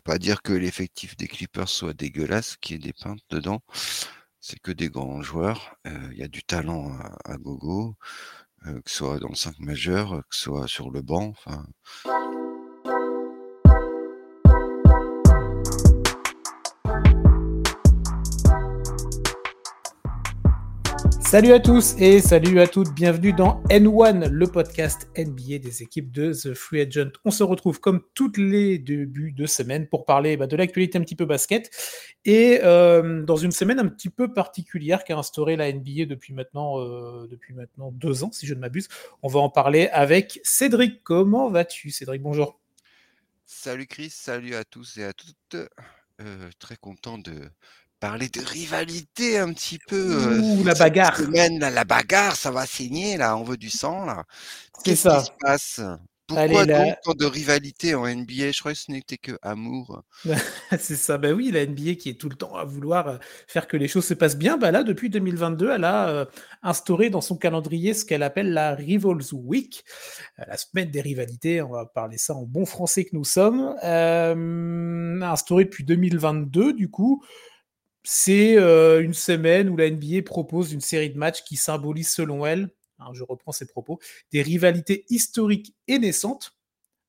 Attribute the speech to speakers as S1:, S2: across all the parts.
S1: pas dire que l'effectif des Clippers soit dégueulasse, qu'il y ait des peintes dedans. C'est que des grands joueurs. Il y a du talent à, gogo, que ce soit dans le 5 majeur, que ce soit sur le banc.
S2: Salut à tous et salut à toutes, bienvenue dans N1, le podcast NBA des équipes de The Free Agent. On se retrouve comme toutes les débuts de semaine pour parler bah, de l'actualité un petit peu basket et euh, dans une semaine un petit peu particulière qu'a instauré la NBA depuis maintenant, euh, depuis maintenant deux ans, si je ne m'abuse. On va en parler avec Cédric. Comment vas-tu Cédric, bonjour.
S1: Salut Chris, salut à tous et à toutes. Euh, très content de parler de rivalité un petit peu.
S2: Ouh, la bagarre.
S1: la bagarre, ça va saigner là, on veut du sang là.
S2: C'est ça.
S1: Qui se passe? Pourquoi donc tant de rivalité en NBA Je crois que ce n'était que amour.
S2: c'est ça, ben oui, la NBA qui est tout le temps à vouloir faire que les choses se passent bien, bah là, depuis 2022, elle a instauré dans son calendrier ce qu'elle appelle la Rivals Week, la semaine des rivalités, on va parler ça en bon français que nous sommes, euh, instaurée depuis 2022, du coup, c'est euh, une semaine où la NBA propose une série de matchs qui symbolise, selon elle, hein, je reprends ses propos, des rivalités historiques et naissantes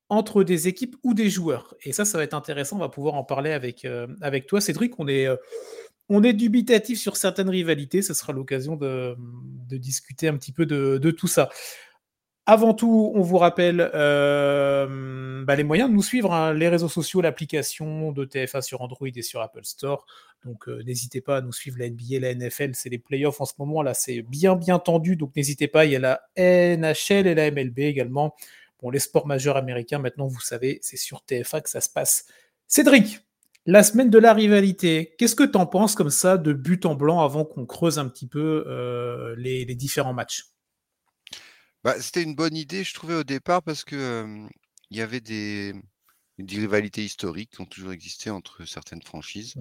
S2: entre des équipes ou des joueurs. Et ça, ça va être intéressant. On va pouvoir en parler avec, euh, toi, Cédric. On est, euh, on est dubitatif sur certaines rivalités. Ce sera l'occasion de, discuter un petit peu de tout ça. Avant tout, on vous rappelle euh, bah, les moyens de nous suivre, hein, les réseaux sociaux, l'application de TFA sur Android et sur Apple Store. Donc euh, n'hésitez pas à nous suivre la NBA, la NFL, c'est les playoffs en ce moment là, c'est bien bien tendu, donc n'hésitez pas. Il y a la NHL et la MLB également. Bon, les sports majeurs américains, maintenant vous savez, c'est sur TFA que ça se passe. Cédric, la semaine de la rivalité, qu'est-ce que tu en penses comme ça de but en blanc avant qu'on creuse un petit peu euh, les différents matchs?
S1: Bah, c'était une bonne idée, je trouvais au départ, parce que il y avait des, rivalités historiques qui ont toujours existé entre certaines franchises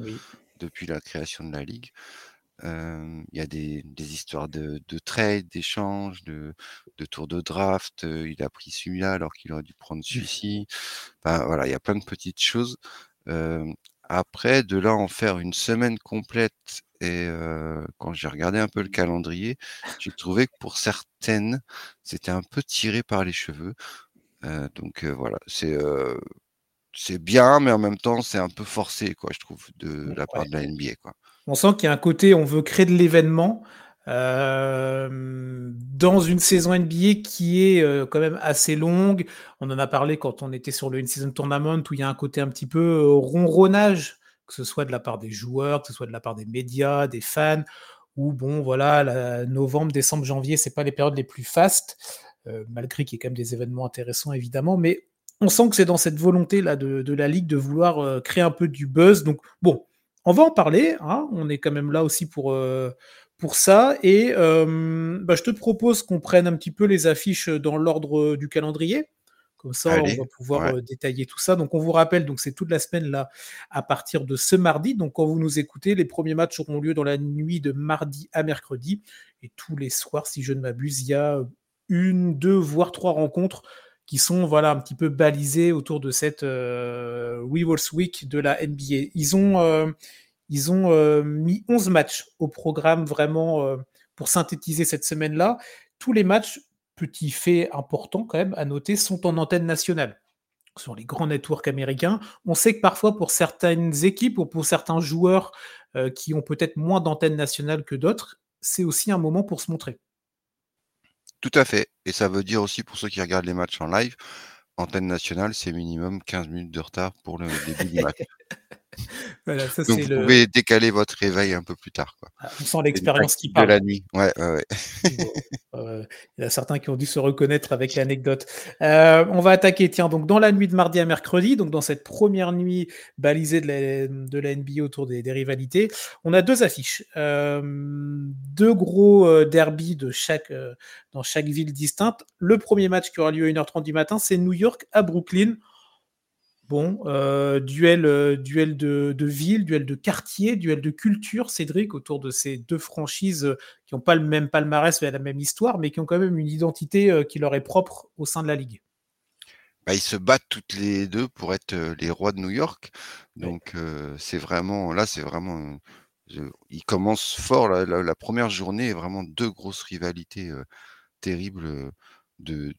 S1: depuis la création de la ligue. il y a des, histoires de, de trade, d'échanges, de, de tours de draft. il a pris celui-là alors qu'il aurait dû prendre mmh. celui-ci. voilà, il y a plein de petites choses. après, de là en faire une semaine complète et quand j'ai regardé un peu le calendrier, j'ai trouvé que pour certaines, c'était un peu tiré par les cheveux. donc voilà, c'est c'est bien, mais en même temps, c'est un peu forcé, quoi, je trouve, de la part de la NBA. Quoi.
S2: On sent qu'il y a un côté, on veut créer de l'événement dans une saison NBA qui est quand même assez longue. On en a parlé quand on était sur le In-Season Tournament, où il y a un côté un petit peu ronronnage que ce soit de la part des joueurs, que ce soit de la part des médias, des fans, ou bon, voilà, novembre, décembre, janvier, c'est pas les périodes les plus fastes, euh, malgré qu'il y ait quand même des événements intéressants, évidemment, mais on sent que c'est dans cette volonté-là de, la Ligue de vouloir euh, créer un peu du buzz. Donc, bon, on va en parler, hein, on est quand même là aussi pour, euh, ça, et bah, je te propose qu'on prenne un petit peu les affiches dans l'ordre du calendrier. Comme ça, on va pouvoir détailler tout ça. Donc, on vous rappelle, donc c'est toute la semaine là, à partir de ce mardi. Donc, quand vous nous écoutez, les premiers matchs auront lieu dans la nuit de mardi à mercredi. Et tous les soirs, si je ne m'abuse, il y a une, deux, voire trois rencontres qui sont voilà un petit peu balisées autour de cette euh, Week de la NBA. Ils ont, ils ont mis 11 matchs au programme vraiment pour synthétiser cette semaine-là. Tous les matchs petit fait important quand même à noter, sont en antenne nationale sur les grands networks américains. On sait que parfois pour certaines équipes ou pour certains joueurs euh, qui ont peut-être moins d'antenne nationale que d'autres, c'est aussi un moment pour se montrer.
S1: Tout à fait. Et ça veut dire aussi pour ceux qui regardent les matchs en live, antenne nationale, c'est minimum 15 minutes de retard pour le début du match. Donc vous pouvez décaler votre réveil un peu plus tard. Quoi.
S2: Ah, on sent l'expérience qui parle.
S1: De la nuit, ouais, ouais,
S2: il y a certains qui ont dû se reconnaître avec l'anecdote. Euh, on va attaquer, tiens, donc dans la nuit de mardi à mercredi, donc dans cette première nuit balisée de la, de la NBA autour des, rivalités, on a deux affiches. Euh, deux gros euh, derbies de chaque, dans chaque ville distincte. Le premier match qui aura lieu à 1h30 du matin, c'est New York à Brooklyn. Bon, euh, duel, euh, duel de, ville, duel de quartier, duel de culture, Cédric, autour de ces deux franchises euh, qui n'ont pas le même palmarès la même histoire, mais qui ont quand même une identité qui leur est propre au sein de la Ligue.
S1: Bah, ils se battent toutes les deux pour être, les rois de New York. Donc c'est vraiment là, c'est vraiment, ils commencent fort. La la la journée est vraiment deux grosses rivalités, terribles, de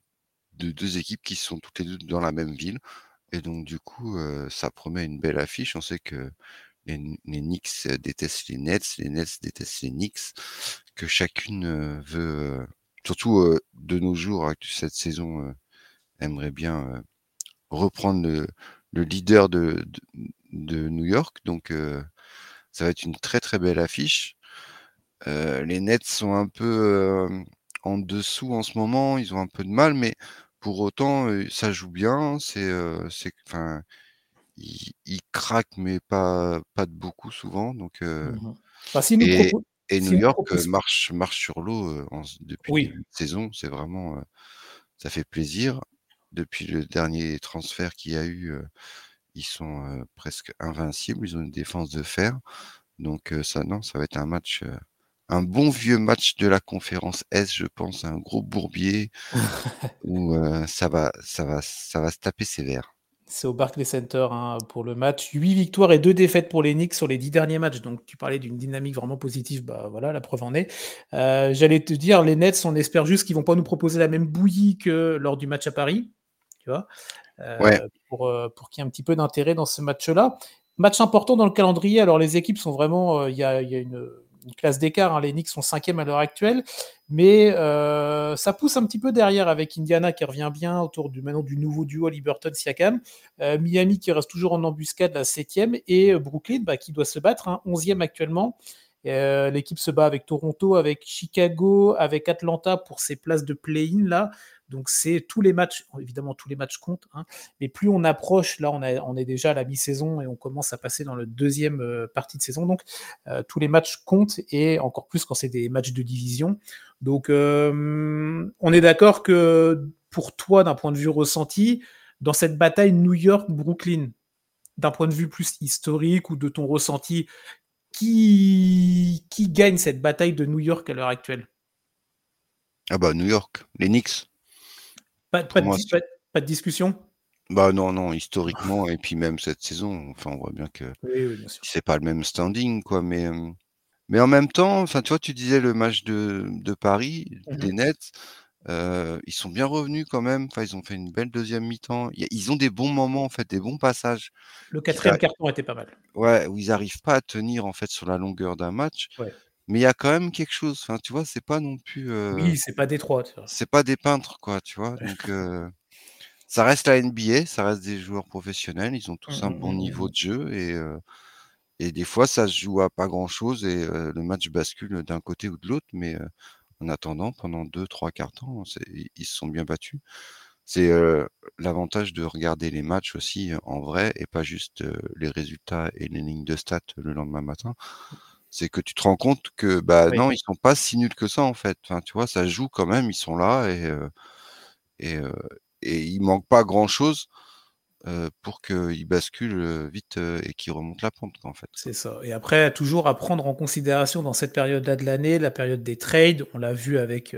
S1: de 2 équipes qui sont toutes les deux dans la même ville et donc du coup, ça promet une belle affiche. On sait que les les Knicks détestent les Nets, les Nets détestent les Knicks, que chacune, veut, surtout, de nos jours avec cette saison, aimerait bien, reprendre le le leader de de New York donc ça va être une très, très belle affiche. les Nets sont un peu, en dessous en ce moment, ils ont un peu de mal mais pour autant, ça joue bien, c'est, c'est enfin, ils craquent mais pas pas de beaucoup souvent donc
S2: mmh bah,
S1: et New York, marche marche sur l'eau, depuis début de saison. C'est vraiment, ça fait plaisir. Depuis le dernier transfert qu'il y a eu, ils sont, presque invincibles. Ils ont une défense de fer. Donc ça non, ça va être un match, un bon vieux match de la conférence S, je pense, un gros bourbier où, ça va ça va ça va se taper sévère.
S2: C'est au Barclays Center hein, pour le match. 8 victoires et 2 défaites pour les Knicks sur les 10 derniers matchs. Donc tu parlais d'une dynamique vraiment positive. Bah voilà, la preuve en est. Euh, j'allais te dire, les Nets, on espère juste qu'ils vont pas nous proposer la même bouillie que lors du match à Paris. Tu vois
S1: euh,
S2: Pour, euh, pour qu'il y ait un petit peu d'intérêt dans ce match-là. Match important dans le calendrier. Alors les équipes sont vraiment. Il y a, y a une une classe d'écart. Hein. Les Knicks sont cinquième à l'heure actuelle, mais euh, ça pousse un petit peu derrière avec Indiana qui revient bien autour du maintenant du nouveau duo Liberton-Siakam, euh, Miami qui reste toujours en embuscade la septième et euh, Brooklyn bah, qui doit se battre, hein, onzième actuellement. L'équipe se bat avec Toronto, avec Chicago, avec Atlanta pour ses places de play-in là. Donc c'est tous les matchs, évidemment tous les matchs comptent, hein, mais plus on approche, là on, est déjà à la mi-saison et on commence à passer dans le deuxième euh, partie de saison, donc euh, tous les matchs comptent et encore plus quand c'est des matchs de division. Donc euh, on est d'accord que pour toi, d'un point de vue ressenti, dans cette bataille New York-Brooklyn, d'un point de vue plus historique ou de ton ressenti, qui, qui gagne cette bataille de New York à l'heure actuelle?
S1: Ah bah New York, les Knicks.
S2: Pas, de, discussion?
S1: Bah non, non, historiquement, et puis même cette saison, enfin, on voit bien que c'est pas le même standing, quoi, mais, mais en même temps, enfin, tu vois, tu disais le match de, de Paris, mmh des Nets, ils sont bien revenus quand même, enfin, ils ont fait une belle deuxième mi-temps, ils ont des bons moments, en fait, des bons passages.
S2: Le quatrième carton était pas mal.
S1: Ouais, où ils n'arrivent pas à tenir, en fait, sur la longueur d'un match. Ouais. Mais il y a quand même quelque chose, enfin, tu vois? C'est pas non plus,
S2: Oui, c'est pas Détroit,
S1: c'est pas des peintres, quoi, tu vois? Donc ça reste la NBA, ça reste des joueurs professionnels, ils ont tous mmh, un mmh, bon mmh, niveau de jeu et et des fois ça se joue à pas grand-chose et le match bascule d'un côté ou de l'autre, mais en attendant, pendant 2-3 quarts temps, ils se sont bien battus. C'est, l'avantage de regarder les matchs aussi, en vrai et pas juste, les résultats et les lignes de stats le lendemain matin c'est que tu te rends compte que bah non, ils sont pas si nuls que ça en fait. Enfin, tu vois, ça joue quand même, ils sont là et et, et il manque pas grand chose pour qu'ils basculent vite et qu'ils remontent la pente en fait.
S2: C'est ça. Et après, toujours à prendre en considération dans cette période-là de l'année, la période des trades. On l'a vu avec,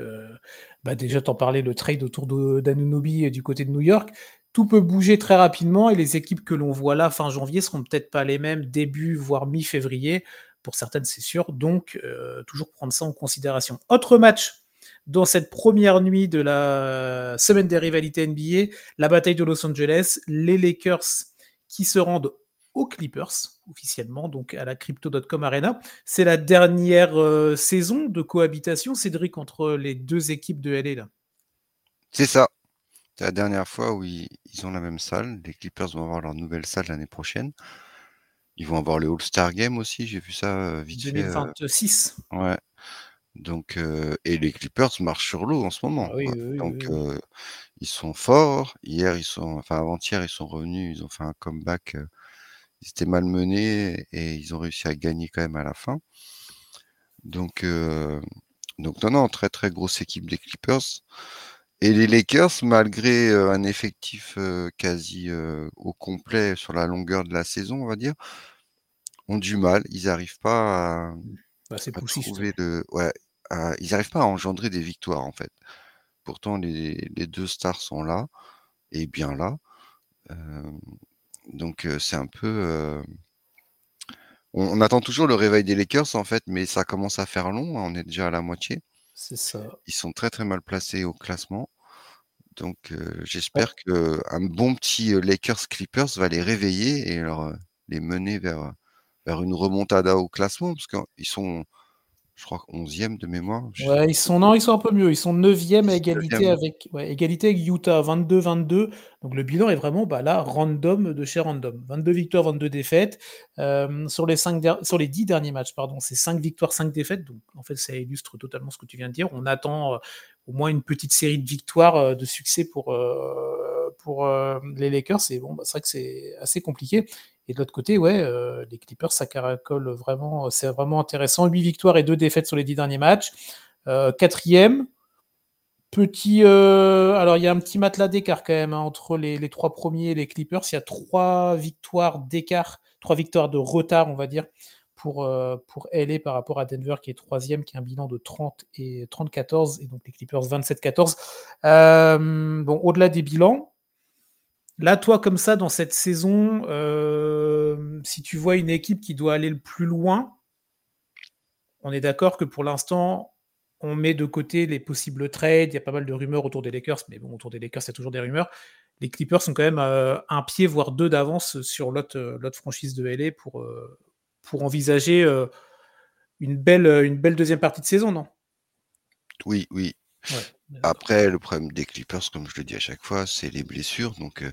S2: bah déjà t'en parlais, le trade autour d'Anunobi du côté de New York. Tout peut bouger très rapidement et les équipes que l'on voit là fin janvier seront peut-être pas les mêmes début voire mi-février pour certaines, c'est sûr. Donc, euh, toujours prendre ça en considération. Autre match dans cette première nuit de la semaine des rivalités NBA, la bataille de Los Angeles, les Lakers qui se rendent aux Clippers officiellement, donc à la Crypto.com Arena. C'est la dernière euh, saison de cohabitation, Cédric, entre les deux équipes de LA.
S1: C'est ça. C'est la dernière fois où ils, ils, ont la même salle. Les Clippers vont avoir leur nouvelle salle l'année prochaine. Ils vont avoir le All-Star Game aussi, j'ai vu ça vite
S2: 2026.
S1: fait. Ouais. Donc, et les Clippers marchent sur l'eau en ce moment. Ah Donc, ils sont forts. Hier, ils sont, enfin avant-hier, ils sont revenus, ils ont fait un comeback. ils étaient malmenés et ils ont réussi à gagner quand même à la fin. Donc, donc non, non, très très grosse équipe des Clippers. Et les Lakers, malgré un effectif quasi au complet sur la longueur de la saison, on va dire, ont du mal. Ils n'arrivent pas à,
S2: bah,
S1: trouver de, ouais, ils n'arrivent pas à engendrer des victoires en fait. Pourtant, les, deux stars sont là. est bien là. donc c'est un peu on, attend toujours le réveil des Lakers en fait, mais ça commence à faire long. Hein, on est déjà à la moitié.
S2: C'est ça.
S1: Ils sont très très mal placés au classement. Donc j'espère que un bon petit Lakers Clippers va les réveiller et leur, les mener vers, vers une remontada au classement parce qu'ils sont je crois, 11e de mémoire.
S2: Ouais, ils sont, non, ils sont un peu mieux. Ils sont 9e à égalité avec, ouais, égalité avec Utah, 22-22. Donc le bilan est vraiment bah, là, random de chez random. 22 victoires, 22 défaites. Euh, sur, les 5 sur les 10 derniers matchs, pardon, c'est 5 victoires, 5 défaites. Donc en fait, ça illustre totalement ce que tu viens de dire. On attend euh, au moins une petite série de victoires, euh, de succès pour, pour les Lakers. bon, bah, c'est vrai que c'est assez compliqué. Et de l'autre côté, ouais, euh, les Clippers, ça caracole vraiment, c'est vraiment intéressant. 8 victoires et 2 défaites sur les 10 derniers matchs. Euh, quatrième, petit. Euh, alors, il y a un petit matelas d'écart quand même hein, entre les, trois premiers et les Clippers. Il y a trois victoires d'écart, trois victoires de retard, on va dire, pour, pour LA par rapport à Denver qui est troisième, qui a un bilan de 30 et 34, et donc les Clippers 27-14. bon, au-delà des bilans, Là, toi, comme ça, dans cette saison, euh, si tu vois une équipe qui doit aller le plus loin, on est d'accord que pour l'instant, on met de côté les possibles trades. Il y a pas mal de rumeurs autour des Lakers, mais bon, autour des Lakers, il y a toujours des rumeurs. Les Clippers sont quand même euh, un pied, voire deux d'avance sur l'autre euh, franchise de LA pour, pour envisager une, belle, une belle deuxième partie de saison, non?
S1: Oui, oui. Après, le problème des Clippers, comme je le dis à chaque fois, c'est les blessures. Donc,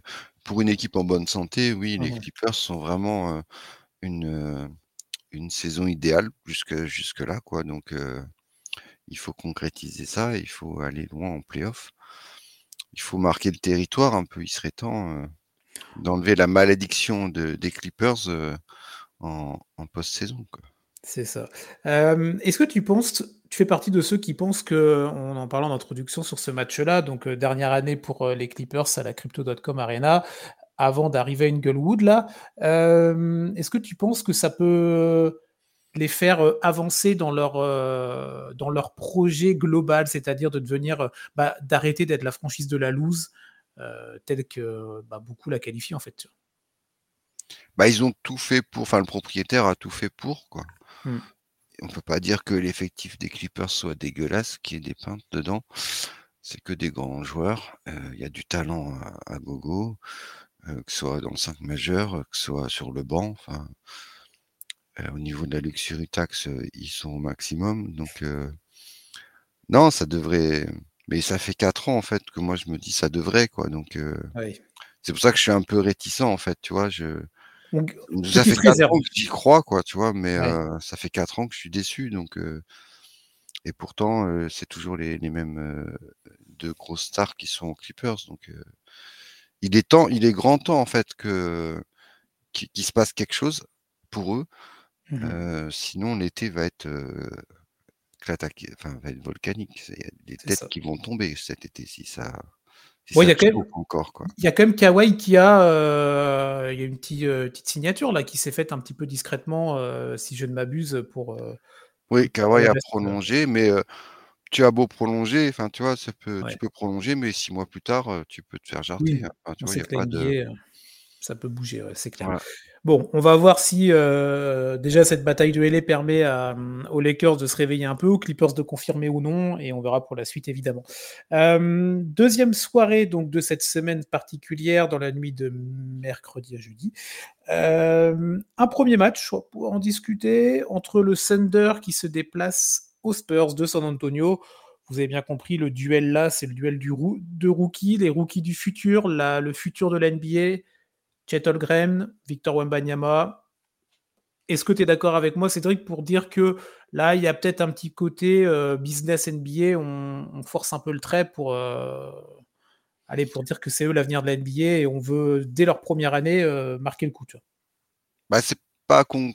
S1: pour une équipe en bonne santé, oui, les mmh Clippers sont vraiment une, une saison idéale jusque, jusque-là. Quoi. Donc, il faut concrétiser ça, il faut aller loin en playoff. Il faut marquer le territoire un peu. Il serait temps d'enlever la malédiction de, des Clippers en, en post-saison.
S2: C'est ça. Est-ce que tu penses, tu fais partie de ceux qui pensent que, en en parlant d'introduction sur ce match-là, donc dernière année pour les Clippers à la Crypto.com Arena, avant d'arriver à Inglewood, là, est-ce que tu penses que ça peut les faire avancer dans leur, dans leur projet global, c'est-à-dire de devenir, bah, d'arrêter d'être la franchise de la loose, telle que bah, beaucoup la qualifient en fait?
S1: Bah, ils ont tout fait pour, enfin le propriétaire a tout fait pour quoi. Mmh. On peut pas dire que l'effectif des Clippers soit dégueulasse, qu'il y ait des peintes dedans. C'est que des grands joueurs. Euh, il y a du talent à, gogo, euh, que ce soit dans le 5 majeur, que ce soit sur le banc. Enfin, euh, au niveau de la luxury tax, ils sont au maximum. Donc, non, ça devrait. Mais ça fait 4 ans en fait que moi je me dis ça devrait quoi. Donc, c'est pour ça que je suis un peu réticent en fait. Tu vois, je ça fait 4 ans que j'y crois, quoi, tu vois, mais ça fait 4 ans que je suis déçu, donc et pourtant, c'est toujours les, les mêmes deux grosses stars qui sont aux Clippers, donc il est temps, il est grand temps en fait que qu'il se passe quelque chose pour eux. Mmh sinon, l'été va être enfin, va être volcanique. Il y a des têtes qui vont tomber cet été si ça
S2: il y, a quand même, encore, quoi. il y a quand même Kawhi qui a, euh, y a une petite, euh, petite, signature là qui s'est faite un petit peu discrètement, euh, si je ne m'abuse, pour.
S1: oui, Kawhi a prolongé, mais tu as beau prolonger, enfin tu vois, ça peut, tu peux prolonger, mais six mois plus tard, tu peux te faire jarter. Hein. tu vois, y a
S2: pas de... ça peut bouger, c'est clair. Bon, on va voir si euh, déjà cette bataille de LA permet euh, aux Lakers de se réveiller un peu, aux Clippers de confirmer ou non, et on verra pour la suite évidemment. Euh, deuxième soirée donc de cette semaine particulière dans la nuit de mercredi à jeudi. un premier match pour en discuter entre le Thunder qui se déplace aux Spurs de San Antonio. Vous avez bien compris, le duel là, c'est le duel du de rookies, les rookies du futur, la, le futur de l'NBA Chet Victor Wembanyama. Est-ce que tu es d'accord avec moi, Cédric, pour dire que là, il y a peut-être un petit côté euh, business NBA, on, force un peu le trait pour, euh, aller pour dire que c'est eux l'avenir de la NBA et on veut, dès leur première année, euh, marquer le coup. Tu
S1: Bah, c'est pas qu'on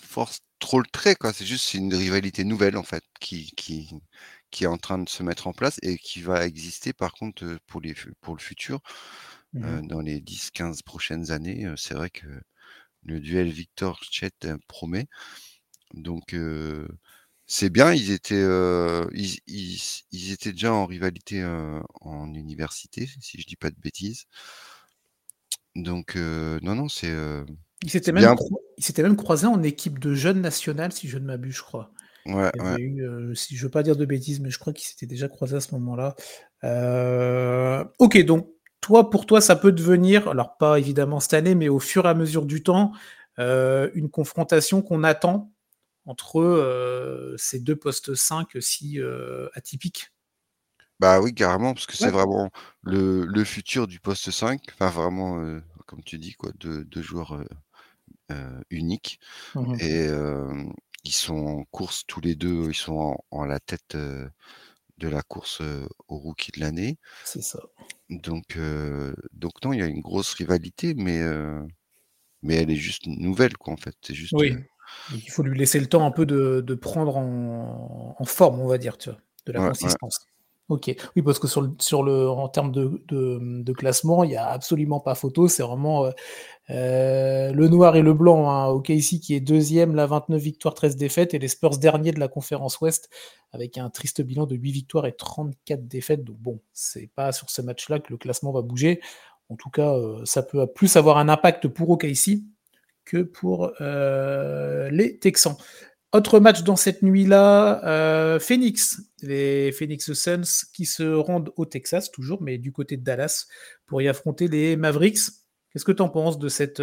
S1: force trop le trait. C'est juste une rivalité nouvelle, en fait, qui, qui, qui est en train de se mettre en place et qui va exister, par contre, pour, les, pour le futur. Mmh dans les 10-15 prochaines années. c'est vrai que le duel Victor Chet promet. Donc, c'est bien, ils étaient, ils étaient déjà en rivalité, en université, si je dis pas de bêtises. Donc non, non, c'est,
S2: Ils s'étaient même même croisés en équipe de jeunes nationales, si je ne m'abuse, je crois.
S1: Ouais,
S2: Il y avait eu, si je veux pas dire de bêtises, mais je crois qu'ils s'étaient déjà croisés à ce moment-là. OK, donc toi, pour toi, ça peut devenir, alors pas évidemment cette année, mais au fur et à mesure du temps, une confrontation qu'on attend entre, ces deux postes 5 si, atypiques?
S1: Bah oui, carrément, parce que c'est vraiment le futur du poste 5, enfin vraiment, comme tu dis quoi, deux joueurs, uniques.
S2: Mmh
S1: et ils sont en course tous les deux, ils sont en la tête, de la course, au rookie de l'année.
S2: C'est ça.
S1: Donc donc non, il y a une grosse rivalité, mais mais elle est juste nouvelle quoi, en fait. C'est juste,
S2: Oui, il faut lui laisser le temps un peu de prendre en forme, on va dire, tu vois? De la consistance. OK. Oui, parce que sur le sur le en termes de de classement, il y a absolument pas photo. C'est vraiment, le noir et le blanc, hein. OKC qui est deuxième, là 29 victoires, 13 défaites et les Spurs derniers de la conférence ouest avec un triste bilan de 8 victoires et 34 défaites. Donc bon, c'est pas sur ce match-là que le classement va bouger. En tout cas, ça peut plus avoir un impact pour OKC que pour, les Texans. Autre match dans cette nuit-là, Phoenix, les Phoenix Suns qui se rendent au Texas toujours, mais du côté de Dallas pour y affronter les Mavericks. Qu'est-ce que tu en penses de cette,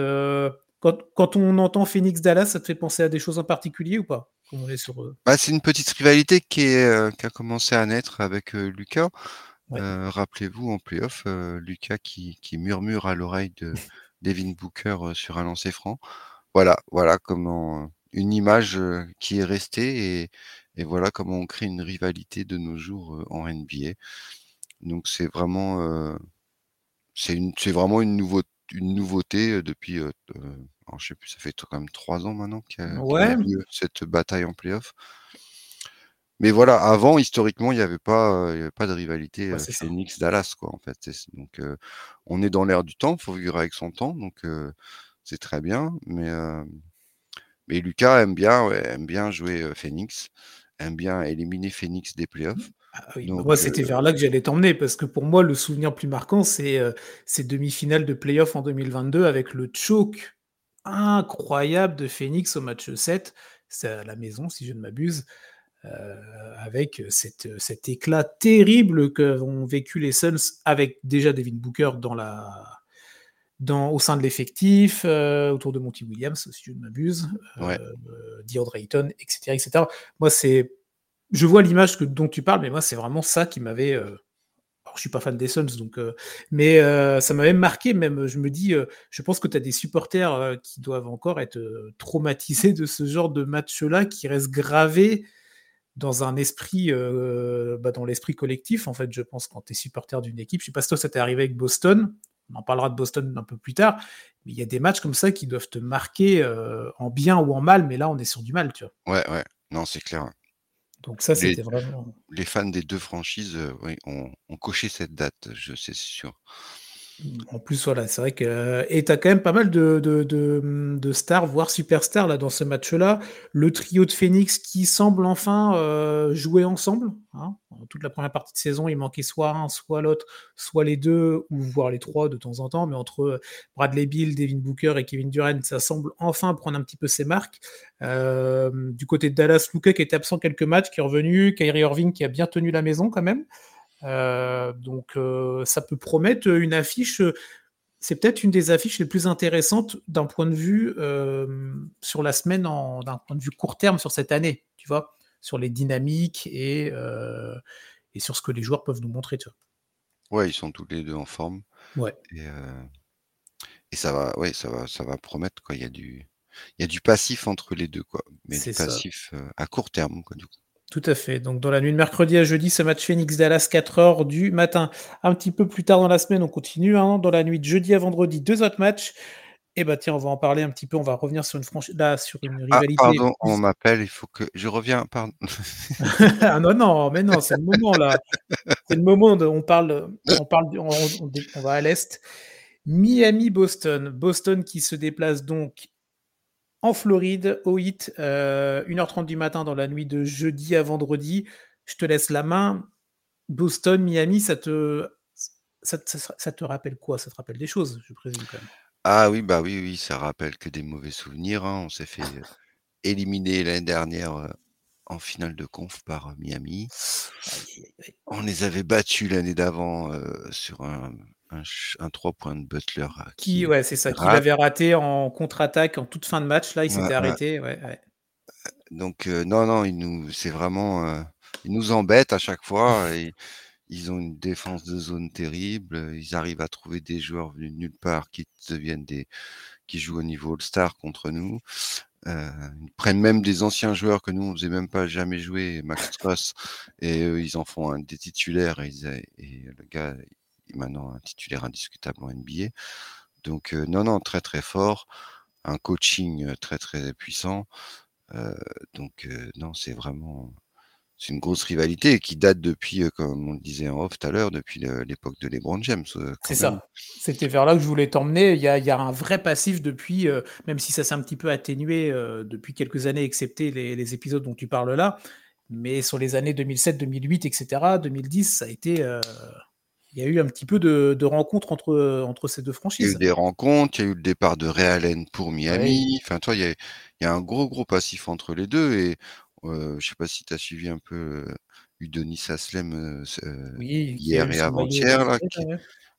S2: quand on entend Phoenix-Dallas, ça te fait penser à des choses en particulier ou pas? on est sur,
S1: Bah, c'est une petite rivalité qui est, qui a commencé à naître avec, Lucas. rappelez-vous en playoff, Lucas qui qui murmure à l'oreille de Devin Booker, sur un lancer franc. Voilà, voilà comment, une image, qui est restée et et voilà comment on crée une rivalité de nos jours, en NBA. Donc c'est vraiment, c'est une c'est vraiment une nouveau une nouveauté, depuis, alors je sais plus, ça fait quand même 3 ans maintenant qu'il y a eu cette bataille en playoff. Mais voilà, avant historiquement, il y avait pas, il y avait pas de rivalité, Phoenix-Dallas quoi, en fait. donc on est dans l'air du temps, il faut vivre avec son temps, donc c'est très bien, mais mais Lucas aime bien, aime bien jouer Phoenix, aime bien éliminer Phoenix des playoffs.
S2: Ah moi, c'était vers là que j'allais t'emmener parce que pour moi, le souvenir plus marquant, c'est ces demi-finales de playoffs en 2022 avec le choke incroyable de Phoenix au match 7. C'est à la maison, si je ne m'abuse. avec cet éclat terrible qu'ont vécu les Suns avec déjà Devin Booker dans la, dans, au sein de l'effectif, euh, autour de Monty Williams, si je ne m'abuse,
S1: euh,
S2: DeAndre Ayton, etc., etc. Moi, c'est, je vois l'image que, dont tu parles, mais moi, c'est vraiment ça qui m'avait. Euh, alors, je suis pas fan des Suns, donc, mais ça m'avait marqué. Même, je me dis, je pense que tu as des supporters qui doivent encore être traumatisés de ce genre de match-là, qui restent gravés dans un esprit, bah, dans l'esprit collectif, en fait, je pense, quand tu es supporter d'une équipe. Je sais pas si toi, ça t'est arrivé avec Boston. On en parlera de Boston un peu plus tard. Mais il y a des matchs comme ça qui doivent te marquer euh, en bien ou en mal, mais là, on est sur du mal, tu
S1: vois. Ouais, ouais. Non, c'est clair.
S2: Donc ça, c'était vraiment.
S1: Les fans des deux franchises euh, ont, ont, coché cette date, je sais, c'est sûr.
S2: En plus, voilà, c'est vrai que. Et tu as quand même pas mal de, de, de, stars, voire superstars là, dans ce match-là. Le trio de Phoenix qui semble enfin euh, jouer ensemble. Hein. Toute la première partie de saison, il manquait soit un, soit l'autre, soit les deux, ou voire les trois de temps en temps. Mais entre Bradley Bill, Devin Booker et Kevin Durant, ça semble enfin prendre un petit peu ses marques. Euh, du côté de Dallas, Luka qui était absent quelques matchs, qui est revenu. Kyrie Irving qui a bien tenu la maison quand même. Euh, donc euh, ça peut promettre une affiche. C'est peut-être une des affiches les plus intéressantes d'un point de vue euh, sur la semaine, d'un point de vue court terme sur cette année, tu vois, sur les dynamiques et, et sur ce que les joueurs peuvent nous montrer. Tu
S1: vois. Ouais, ils sont tous les deux en forme.
S2: Ouais.
S1: Et, et ça va, ouais, ça va, ça va promettre quoi. Il y a du, il y a du passif entre les deux quoi, mais du passif à court terme quoi du coup.
S2: Tout à fait. Donc, dans la nuit de mercredi à jeudi, ce match Phoenix-Dallas, 4h du matin. Un petit peu plus tard dans la semaine, on continue. Hein, dans la nuit de jeudi à vendredi, deux autres matchs. Et eh bah tiens, on va en parler un petit peu. On va revenir sur une franchise, là, sur une ah, rivalité.
S1: pardon, on m'appelle. Il faut que je reviens. Pardon.
S2: ah non, non, mais non, c'est le moment là. C'est le moment où on parle. On parle. On, on va à l'est. Miami-Boston. Boston qui se déplace donc en Floride, au HIT, 1h30 du matin dans la nuit de jeudi à vendredi. Je te laisse la main. Boston, Miami, ça te, ça, te rappelle quoi? Ça te rappelle des choses, je présume quand même.
S1: Ah oui, bah oui, oui, ça rappelle que des mauvais souvenirs. Hein. On s'est fait éliminer l'année dernière en finale de conf par Miami. On les avait battus l'année d'avant sur un, un, 3 points de Butler.
S2: Qui, ouais, c'est ça, qu'il avait raté en contre-attaque en toute fin de match. Là, il s'était arrêté. Ouais,
S1: Donc, non, non, il nous, c'est vraiment, ils nous embêtent à chaque fois. Et, ils ont une défense de zone terrible. Ils arrivent à trouver des joueurs venus de nulle part qui deviennent des, qui jouent au niveau All-Star contre nous. Euh, ils prennent même des anciens joueurs que nous on faisait même pas jamais jouer, Max Truss, et eux, ils en font un des titulaires et, le gars maintenant un titulaire indiscutable en NBA. Donc euh, non non très très fort, un coaching euh, très très puissant. donc non c'est vraiment c'est une grosse rivalité qui date depuis, comme on le disait en off tout à l'heure, depuis l'époque de LeBron James.
S2: C'est ça. C'était vers là que je voulais t'emmener. Il y a, un vrai passif depuis, même si ça s'est un petit peu atténué depuis quelques années, excepté les, épisodes dont tu parles là. Mais sur les années 2007, 2008, etc., 2010, ça a été. Il y a eu un petit peu de, rencontres entre, entre ces deux franchises.
S1: Il y a eu des rencontres, il y a eu le départ de Ray Allen pour Miami. Enfin, toi, il y, a, il y a un gros, gros passif entre les deux. Et je ne sais pas si tu as suivi un peu Udonis Aslem hier et avant-hier, qui,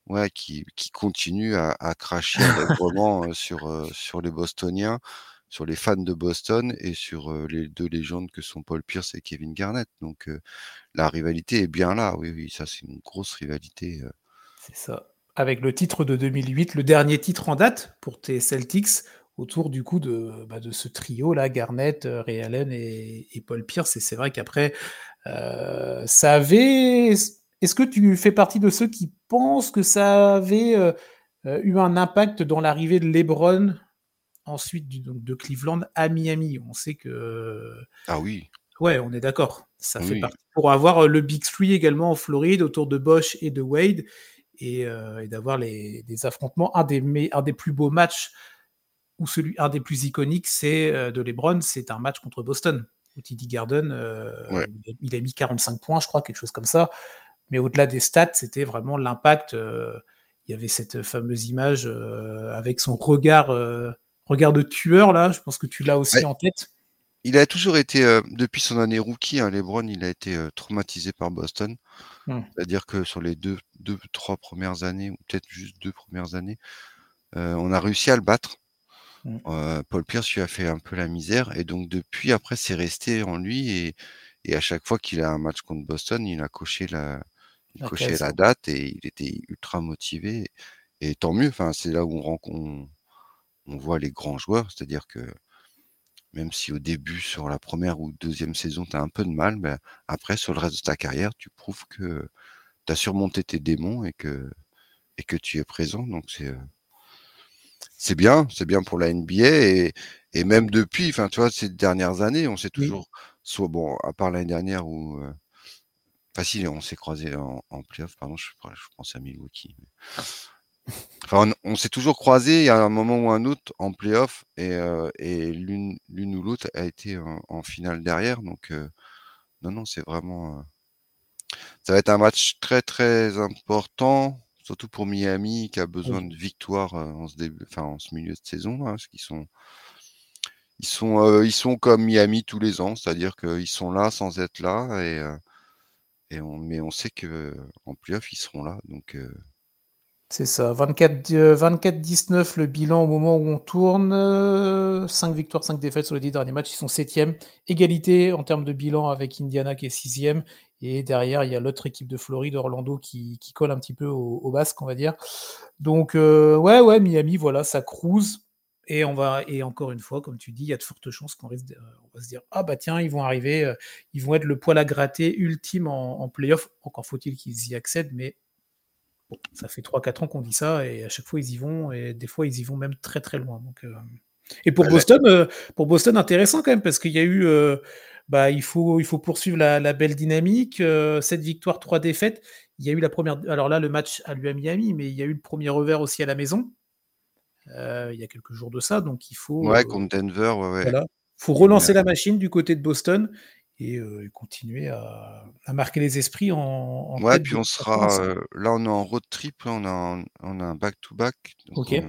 S1: ouais, qui, qui, continue à, à cracher allègrement sur, sur les Bostoniens, sur les fans de Boston et sur les deux légendes que sont Paul Pierce et Kevin Garnett. Donc la rivalité est bien là, oui, oui, ça c'est une grosse rivalité.
S2: C'est ça. Avec le titre de 2008, le dernier titre en date pour tes Celtics, autour du coup de, bah, de ce trio là, Garnett, Ray Allen et, Paul Pierce. Et c'est vrai qu'après, ça avait. Est-ce que tu fais partie de ceux qui pensent que ça avait eu un impact dans l'arrivée de LeBron? Ensuite de Cleveland à Miami On sait que.
S1: Ah oui.
S2: Ouais, on est d'accord. Ça fait partie. Pour avoir le Big Three également en Floride autour de Bosch et de Wade et, d'avoir les, des affrontements. Un des, un des plus beaux matchs ou celui, un des plus iconiques, c'est euh, de LeBron, c'est un match contre Boston. Au TD Garden, euh, il a mis 45 points, je crois, quelque chose comme ça. Mais au-delà des stats, c'était vraiment l'impact. Euh, il y avait cette fameuse image avec son regard, regard de tueur, là. Je pense que tu l'as aussi en tête.
S1: Il a toujours été, depuis son année rookie, hein, LeBron, il a été traumatisé par Boston. Hum. C'est-à-dire que sur les deux, deux, trois premières années, ou peut-être juste deux premières années, on a réussi à le battre. Mmh. Paul Pierce lui a fait un peu la misère et donc depuis après c'est resté en lui et, et à chaque fois qu'il a un match contre Boston, il a coché la, il cochait la date et il était ultra motivé et tant mieux. C'est là où on, on, on voit les grands joueurs, c'est-à-dire que même si au début sur la première ou deuxième saison tu as un peu de mal, ben, après sur le reste de ta carrière, tu prouves que tu as surmonté tes démons et que et que tu es présent. Donc c'est c'est bien, c'est bien pour la NBA et, et même depuis, enfin, tu vois, ces dernières années, on s'est toujours, soit bon, à part l'année dernière où, euh, facile, on s'est croisé en, en playoff, pardon, je, je pense à Milwaukee. Enfin, on, s'est toujours croisé, il y a un moment ou un autre en playoff et, euh, et l'une, ou l'autre a été en, finale derrière, donc euh, non, non, c'est vraiment, euh, ça va être un match très très important surtout pour Miami qui a besoin de victoires en ce début, enfin en ce milieu de saison, hein, parce qu'ils sont, ils sont, ils sont comme Miami tous les ans, c'est-à-dire qu'ils sont là sans être là, et, et on, mais on sait que en playoff ils seront là, donc.
S2: C'est ça, 24-19 le bilan au moment où on tourne, 5 victoires, 5 défaites sur les 10 derniers matchs, ils sont 7e, égalité en termes de bilan avec Indiana qui est 6e, et derrière, il y a l'autre équipe de Floride, Orlando, qui, colle un petit peu au, basque, on va dire. Donc, euh, ouais, ouais, Miami, voilà, ça cruise. Et, on va, et encore une fois, comme tu dis, il y a de fortes chances qu'on risque on va se dire Ah, bah tiens, ils vont arriver, euh, ils vont être le poil à gratter ultime en, playoff. Encore faut-il qu'ils y accèdent, mais ça fait 3-4 ans qu'on dit ça, et à chaque fois, ils y vont, et des fois, ils y vont même très très loin. Donc, euh, Et pour Boston, pour Boston, intéressant quand même, parce qu'il y a eu bah, il, faut, il faut poursuivre la, belle dynamique. Euh, cette victoire, trois défaites. Il y a eu la première. Alors là, le match a lieu à Miami, mais il y a eu le premier revers aussi à la maison. il y a quelques jours de ça. Donc il faut.
S1: Ouais, contre Denver, ouais,
S2: ouais. faut relancer la machine du côté de Boston et continuer à, marquer les esprits en. en
S1: ouais, puis on sera. là, on est en road trip, on a, on a un back-to-back.
S2: ok.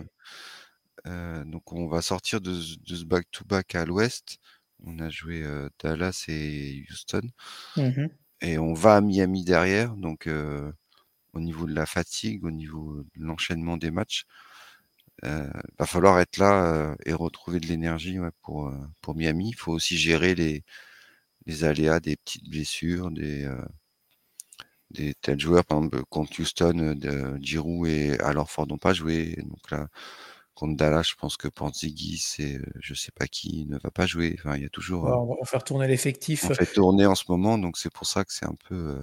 S1: donc on va sortir de, ce back-to-back à l'ouest. On a joué Dallas et Houston.
S2: Mmh
S1: et on va à Miami derrière. Donc au niveau de la fatigue, au niveau de l'enchaînement des matchs, il va falloir être là et retrouver de l'énergie pour, pour Miami. Il faut aussi gérer les, les aléas des petites blessures, des, euh, des tels joueurs, par exemple contre Houston, euh, de Giroud et alors Ford n'ont pas joué. Donc là, contre Dallas, je pense que Panzigis et euh, je sais pas qui ne va pas jouer. Enfin, il y a toujours.
S2: on va faire tourner l'effectif.
S1: On fait tourner en ce moment, donc c'est pour ça que c'est un peu.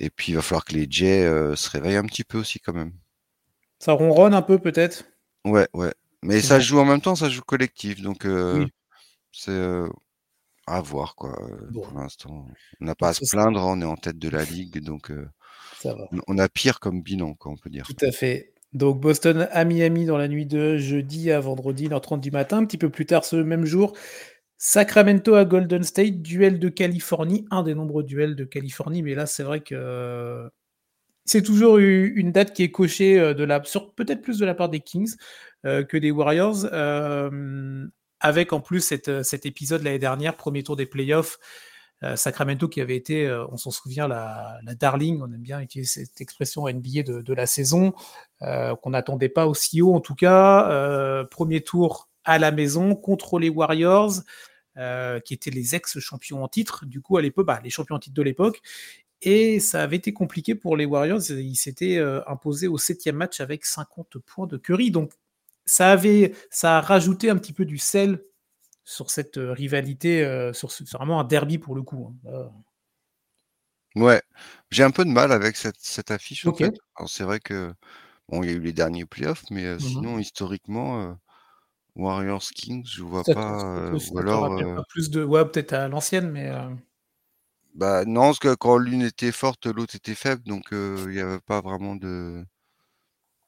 S1: Et puis il va falloir que les Jets se réveillent un petit peu aussi quand même.
S2: Ça ronronne un peu peut-être?
S1: Ouais, ouais. Mais ça joue en même temps, ça joue collectif, donc c'est à voir, quoi. Pour l'instant, on n'a pas à se plaindre, on est en tête de la ligue, donc on a pire comme bilan, quoi, on peut dire.
S2: Tout à fait. Donc Boston à Miami dans la nuit de jeudi à vendredi, 1h30 du matin. Un petit peu plus tard ce même jour, Sacramento à Golden State, duel de Californie, un des nombreux duels de Californie, mais là c'est vrai que c'est toujours une date qui est cochée de la, peut-être plus de la part des Kings que des Warriors avec en plus euh, cet épisode l'année dernière, premier tour des playoffs, euh, Sacramento qui avait été, euh, on s'en souvient, la, darling, on aime bien utiliser cette expression NBA de, la saison, qu'on n'attendait pas aussi haut en tout cas. premier tour à la maison contre les Warriors, qui étaient les ex-champions en titre, du coup à l'époque, bah, les champions en titre de l'époque. Et ça avait été compliqué pour les Warriors. Ils s'étaient imposés au septième match avec 50 points de Curry. Donc ça avait, ça a rajouté un petit peu du sel sur cette euh, rivalité, euh, sur c'est vraiment un derby pour le coup. Hein.
S1: Ouais, j'ai un peu de mal avec cette, cette affiche en fait. c'est vrai que bon, il y a eu les derniers playoffs, mais euh, mmh sinon historiquement, Warriors Kings, je vois pas. ou alors.
S2: plus de, ouais, peut-être à l'ancienne, mais.
S1: Bah non, parce que quand l'une était forte, l'autre était faible, donc il n'y avait pas vraiment de.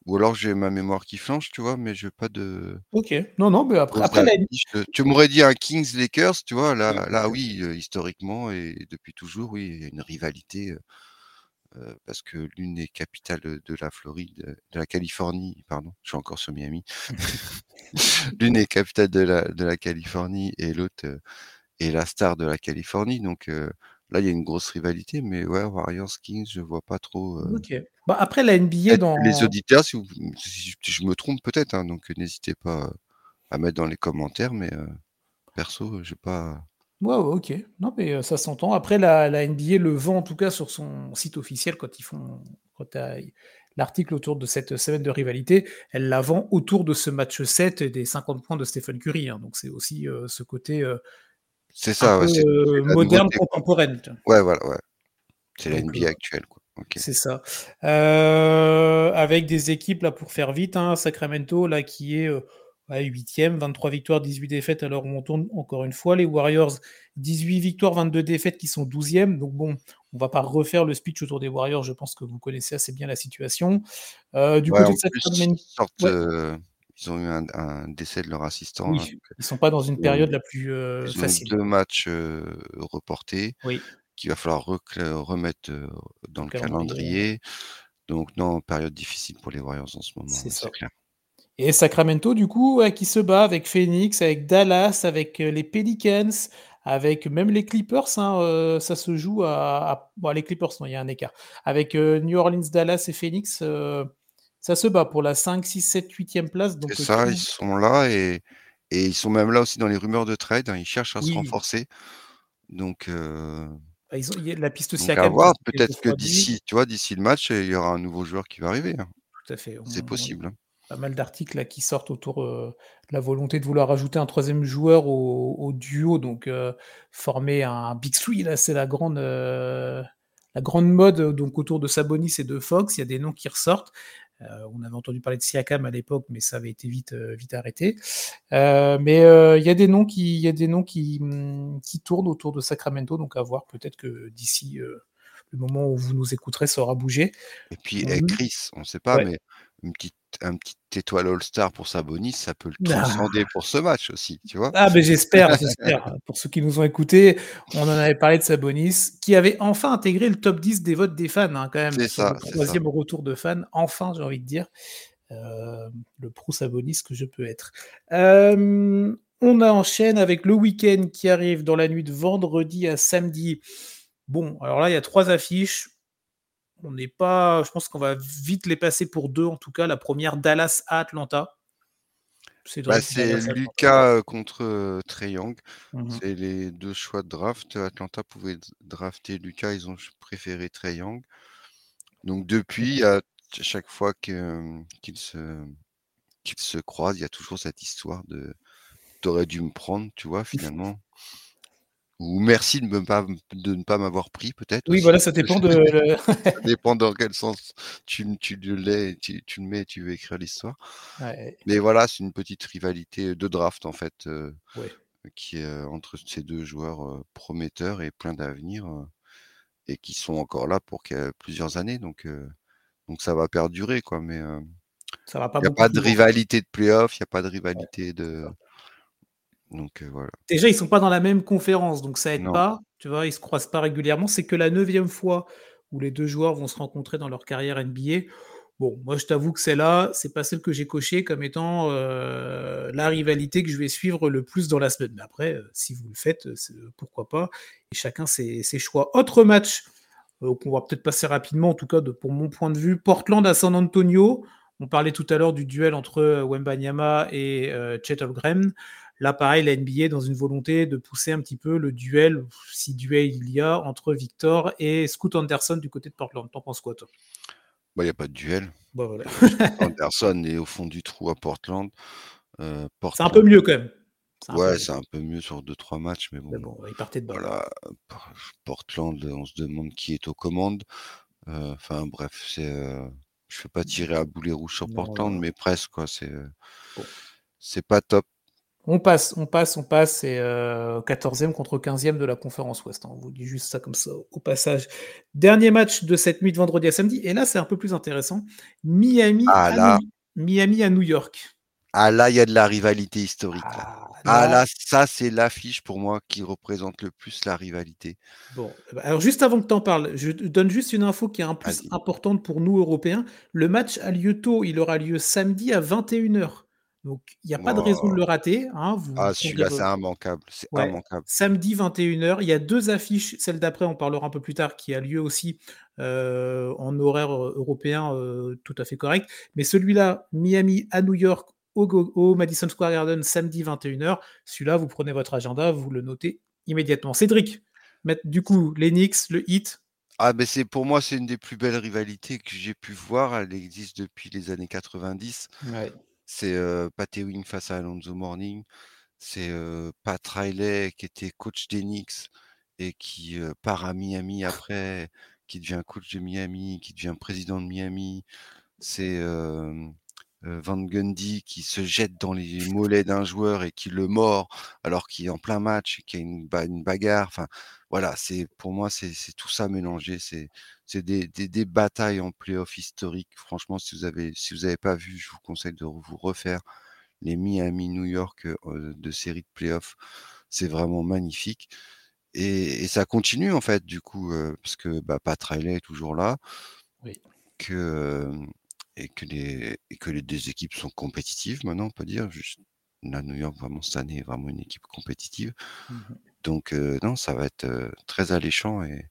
S1: Ou alors j'ai ma mémoire qui flanche, tu vois, mais je n'ai pas de.
S2: Ok. Non, non, mais après, après
S1: Tu m'aurais dit un Kings Lakers, tu vois, là, là oui, euh, historiquement et depuis toujours, oui, il y a une rivalité. Euh, euh, parce que l'une est capitale de la Floride, de la Californie, pardon, je suis encore sur Miami. l'une est capitale de la, de la Californie et l'autre est la star de la Californie. Donc là, il y a une grosse rivalité, mais ouais, Warriors Kings, je vois pas trop.
S2: Ok. Bah, après, la NBA dans.
S1: Les auditeurs, si, je me trompe peut-être, hein, donc n'hésitez pas à mettre dans les commentaires, mais perso, je pas.
S2: Ouais, ok. Non, mais ça s'entend. Après, la, la, NBA le vend en tout cas sur son site officiel quand ils font. Quand l'article autour de cette semaine de rivalité, elle la vend autour de ce match 7 et des 50 points de Stephen Curry. Hein. donc c'est aussi ce côté.
S1: C'est ça,
S2: ouais, moderne, contemporaine.
S1: Ouais, voilà, ouais. C'est la NBA actuelle, quoi.
S2: C'est ça. Euh, avec des équipes, là, pour faire vite, hein, Sacramento, là, qui est 8e, euh, 23 victoires, 18 défaites, alors on tourne encore une fois. Les Warriors, 18 victoires, 22 défaites, qui sont 12e. Donc bon, on va pas refaire le speech autour des Warriors, je pense que vous connaissez assez bien la situation. Euh, du côté de Sacramento...
S1: ils ont eu un, décès de leur assistant.
S2: Oui, hein, ils sont pas dans une période la plus facile.
S1: deux matchs reportés.
S2: Oui
S1: qu'il va falloir remettre dans le calendrier. Donc non, période difficile pour les Warriors en ce moment, c'est clair.
S2: Et Sacramento, du coup, qui se bat avec Phoenix, avec Dallas, avec les Pelicans, avec même les Clippers. Hein, ça se joue à, Bon, les Clippers, non, il y a un écart. Avec New Orleans, Dallas et Phoenix, ça se bat pour la 5, 6, 7, 8e place.
S1: C'est ça, ils sont là et, et, ils sont même là aussi dans les rumeurs de trade. Hein, ils cherchent à se renforcer. Donc,
S2: bah, ils ont, y a la piste
S1: aussi à voir. Peut-être que d'ici, tu vois, d'ici le match, il y aura un nouveau joueur qui va arriver. Hein.
S2: Tout à fait.
S1: C'est possible. Hein.
S2: Pas mal d'articles qui sortent autour de la volonté de vouloir ajouter un troisième joueur au, duo, donc former un Big Three. Là, c'est la grande, la grande mode donc autour de Sabonis et de Fox. Il y a des noms qui ressortent. Euh, on avait entendu parler de Siakam à l'époque, mais ça avait été vite, euh, vite arrêté. Euh, mais il y a des noms qui, y a des noms qui, hum, qui tournent autour de Sacramento, donc à voir. Peut-être que d'ici le moment où vous nous écouterez, ça aura bougé.
S1: Et puis eh, Chris, on ne sait pas, mais une petite un petit étoile All-Star pour Sabonis, ça peut le transcender pour ce match aussi, tu vois.
S2: Ah, mais j'espère, j'espère. Pour ceux qui nous ont écoutés, on en avait parlé de Sabonis, qui avait enfin intégré le top 10 des votes des fans, hein, quand même.
S1: C'est ça.
S2: Le troisième retour de fans, enfin, j'ai envie de dire. Euh, le pro Sabonis que je peux être. Euh, on enchaîne avec le week-end qui arrive dans la nuit de vendredi à samedi. Bon, alors là, il y a trois affiches on n'est pas. Je pense qu'on va vite les passer pour deux, en tout cas. La première, Dallas à Atlanta.
S1: C'est bah, Lucas contre euh, Trey Young. Mmh c'est les deux choix de draft. Atlanta pouvait drafter Lucas, ils ont préféré Trey Young. Donc depuis, à chaque fois qu'ils se, se croisent, il y a toujours cette histoire de t'aurais dû me prendre, tu vois, finalement. Ou merci de, pas, de ne pas m'avoir pris, peut-être.
S2: Oui, voilà, ça dépend de.
S1: ça dépend dans quel sens tu, tu le tu, tu, le mets, tu veux écrire l'histoire. Mais voilà, c'est une petite rivalité de draft, en fait, euh, qui est entre ces deux joueurs euh, prometteurs et plein d'avenir, euh, et qui sont encore là pour plusieurs années. Donc, donc ça va perdurer, quoi. Mais il n'y a pas de rivalité de playoff, il n'y a pas de rivalité de. Donc voilà.
S2: Déjà, ils sont pas dans la même conférence, donc ça aide pas. Tu vois, ils se croisent pas régulièrement. C'est que la neuvième fois où les deux joueurs vont se rencontrer dans leur carrière NBA. Bon, moi, je t'avoue que celle-là, c'est pas celle que j'ai cochée comme étant la rivalité que je vais suivre le plus dans la semaine. Mais après, si vous le faites, pourquoi pas Et chacun ses, choix. Autre match qu'on va peut-être passer rapidement, en tout cas de, pour mon point de vue, Portland à San Antonio. On parlait tout à l'heure du duel entre Wemba Nyama et Chet Holmgren. Là, pareil, la NBA dans une volonté de pousser un petit peu le duel, si duel il y a, entre Victor et Scoot Anderson du côté de Portland. T'en penses quoi, toi?
S1: Il n'y a pas de duel. Bah, Anderson est au fond du trou à Portland.
S2: Euh, C'est un peu mieux quand même.
S1: Ouais, c'est un peu mieux sur 2-3 matchs, mais
S2: bon. il partait de
S1: Voilà, Portland, on se demande qui est aux commandes. Euh, enfin, bref, c'est. Euh, je ne fais pas tirer à boulet rouge sur Portland, mais presque, quoi. C'est c'est pas top.
S2: On passe, on passe, on passe. C'est 14e euh, contre 15e de la conférence Ouest. Hein. On vous dit juste ça comme ça au passage. Dernier match de cette nuit de vendredi à samedi. Et là, c'est un peu plus intéressant. Miami, ah, à, New... Miami à New York.
S1: Ah là, il y a de la rivalité historique. Ah, ah là, ça, c'est l'affiche pour moi qui représente le plus la rivalité.
S2: Bon, bah, alors juste avant que tu en parles, je donne juste une info qui est un plus importante pour nous, Européens. Le match a lieu tôt. Il aura lieu samedi à 21h. Donc, il n'y a pas de raison de le rater. Hein,
S1: ah, celui-là, c'est immanquable. C'est immanquable.
S2: Samedi 21h, il y a deux affiches. Celle d'après, on parlera un peu plus tard, qui a lieu aussi euh, en horaire euh, européen euh, tout à fait correct. Mais celui-là, Miami à New York, au, Madison Square Garden, samedi 21h. Celui-là, vous prenez votre agenda, vous le notez immédiatement. Cédric, du coup, l'Enix, le hit.
S1: Ah, ben c'est pour moi, c'est une des plus belles rivalités que j'ai pu voir. Elle existe depuis les années 90. Ouais. C'est euh, Pat Ewing face à Alonso Morning. C'est Pat Riley qui était coach d'Enix et qui part à Miami après, qui devient coach de Miami, qui devient président de Miami. C'est Van Gundy qui se jette dans les mollets d'un joueur et qui le mord alors qu'il est en plein match et qu'il y a une, une bagarre. Enfin, voilà, c'est pour moi, c'est tout ça mélangé. C'est des, des, des, batailles en playoff historiques. Franchement, si vous avez si vous n'avez pas vu, je vous conseille de vous refaire les Miami-New York de série de playoffs. C'est vraiment magnifique. Et, et, ça continue en fait, du coup, parce que bah, Pat Riley est toujours là. Oui. Que, et que les et que les deux équipes sont compétitives maintenant, on peut dire. Juste, la New York vraiment cette année est vraiment une équipe compétitive. Mmh Donc non, ça va être très alléchant et,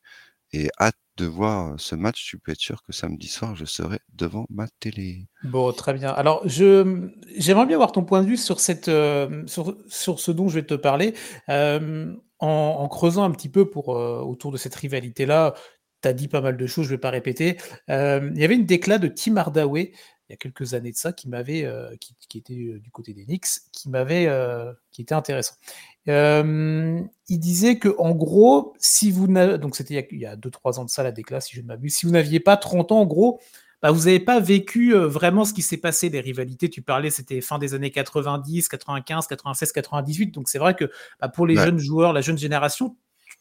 S1: et hâte de voir ce match. Tu peux être sûr que samedi soir, je serai devant ma télé.
S2: Bon, très bien. Alors, je j'aimerais bien avoir ton point de vue sur cette sur, sur, ce dont je vais te parler. en, en, creusant un petit peu pour autour de cette rivalité là, tu as dit pas mal de choses, je ne vais pas répéter. Euh, il y avait une déclat de Tim Hardaway il y a quelques années de ça qui m'avait euh, qui, était euh, du côté des Knicks qui m'avait qui était intéressant. il disait que en gros, si vous donc c'était il y a 2-3 ans de ça la déclat si je ne m'abuse, si vous n'aviez pas 30 ans en gros, bah, vous n'avez pas vécu vraiment ce qui s'est passé, les rivalités. Tu parlais, c'était fin des années 90, 95, 96, 98. Donc c'est vrai que bah, pour les jeunes joueurs, la jeune génération,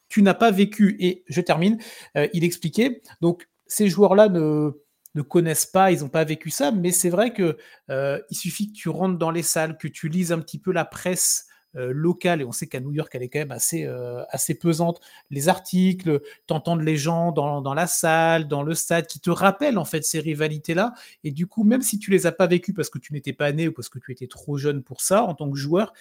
S2: tu n'as pas vécu. Et je termine. Euh, il expliquait, donc ces joueurs-là ne connaissent pas, ils n'ont pas vécu ça, mais c'est vrai que il suffit que tu rentres dans les salles, que tu lises un petit peu la presse locale, et on sait qu'à New York, elle est quand même assez, pesante, les articles, t'entendre les gens dans, dans, la salle, dans le stade, qui te rappellent en fait ces rivalités-là, et du coup, même si tu les as pas vécues parce que tu n'étais pas né ou parce que tu étais trop jeune pour ça, en tant que joueur,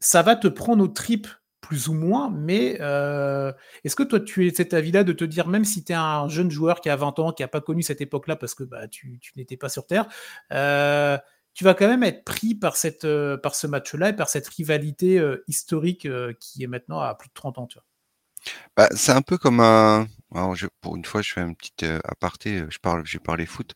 S2: ça va te prendre aux tripes plus ou moins, mais euh, est-ce que toi, tu es cet avis-là de te dire, même si tu es un jeune joueur qui a 20 ans, qui n'a pas connu cette époque-là parce que bah, tu, n'étais pas sur Terre, euh, tu vas quand même être pris par, cette, euh, par ce match-là et par cette rivalité historique qui est maintenant à plus de 30 ans,
S1: bah, c'est un peu comme un. pour une fois, je fais un petit aparté. Je parle, j'ai parlé foot.